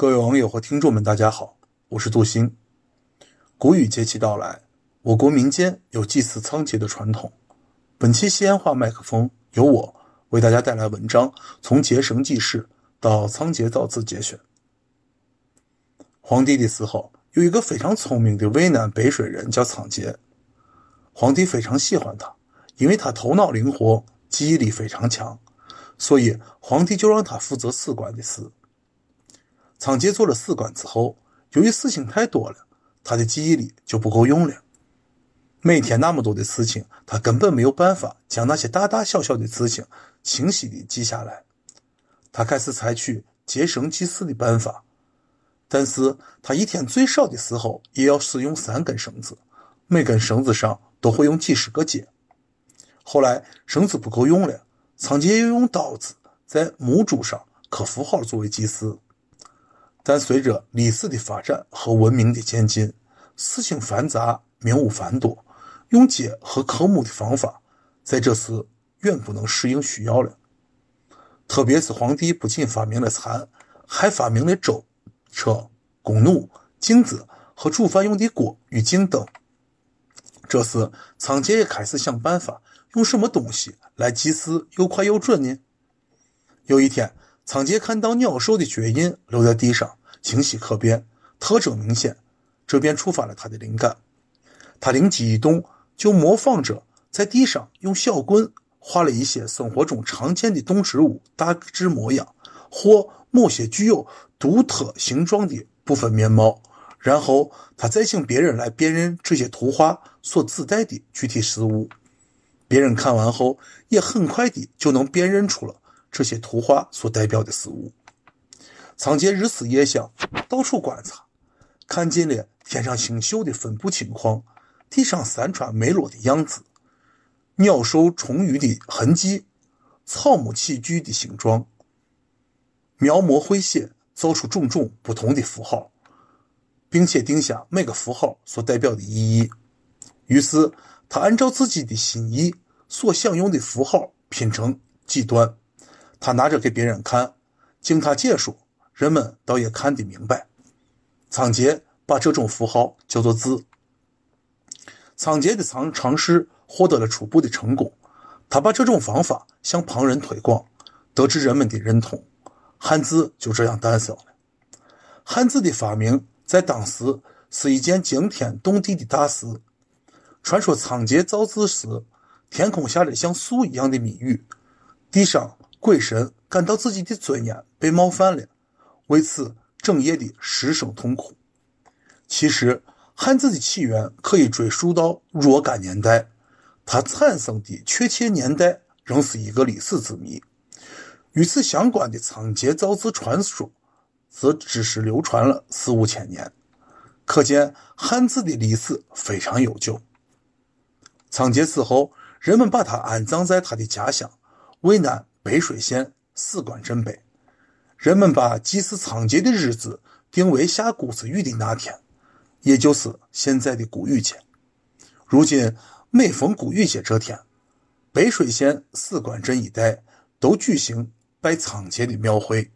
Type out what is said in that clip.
各位网友和听众们，大家好，我是杜鑫。谷雨节气到来，我国民间有祭祀仓颉的传统。本期西安话麦克风由我为大家带来文章，从结绳记事到仓颉造字节选。皇帝的死后，有一个非常聪明的渭南北水人叫仓颉。皇帝非常喜欢他，因为他头脑灵活，记忆力非常强，所以皇帝就让他负责史官的事。仓颉做了史官之后，由于事情太多了，他的记忆力就不够用了。每天那么多的事情，他根本没有办法将那些大大小小的事情清晰地记下来。他开始采取结绳记事的办法，但是他一天最少的时候也要使用三根绳子，每根绳子上都会用几十个结。后来绳子不够用了，仓颉又用刀子在木柱上刻符号作为记事。但随着历史的发展和文明的渐进，事情繁杂，名物繁多，用结和科目的方法，在这时远不能适应需要了。特别是皇帝不仅发明了蚕，还发明了舟、车、弓弩、镜子和煮饭用的锅与镜等。这时，仓颉也开始想办法，用什么东西来记事又快又准呢？有一天，仓颉看到鸟兽的脚印留在地上。清晰可辨，特征明显，这便触发了他的灵感。他灵机一动，就模仿着在地上用小棍画了一些生活中常见的动植物大致模样，或某些具有独特形状的部分面貌。然后他再请别人来辨认这些图画所指代的具体事物。别人看完后，也很快的就能辨认出了这些图画所代表的事物。仓颉日思夜想，到处观察，看见了天上星宿的分布情况，地上山川脉络的样子，鸟兽虫鱼的痕迹，草木器具的形状，描摹绘写，造出种种不同的符号，并且定下每个符号所代表的意义。于是，他按照自己的心意所想用的符号拼成几段，他拿着给别人看，经他解说。人们倒也看得明白，仓颉把这种符号叫做字。仓颉的尝尝试获得了初步的成功，他把这种方法向旁人推广，得知人们的认同，汉字就这样诞生了。汉字的发明在当时是一件惊天动地的大事。传说仓颉造字时，天空下着像树一样的密雨，地上鬼神感到自己的尊严被冒犯了。为此，整夜的失声痛哭。其实，汉字的起源可以追溯到若干年代，它产生的确切年代仍是一个历史之谜。与此相关的仓颉造字传说，则只是流传了四五千年，可见汉字的历史非常悠久。仓颉死后，人们把他安葬在他的家乡渭南北水县史官镇北。人们把祭祀仓颉的日子定为下谷子雨的那天，也就是现在的谷雨节。如今每逢谷雨节这天，北水县史官镇一带都举行拜仓颉的庙会。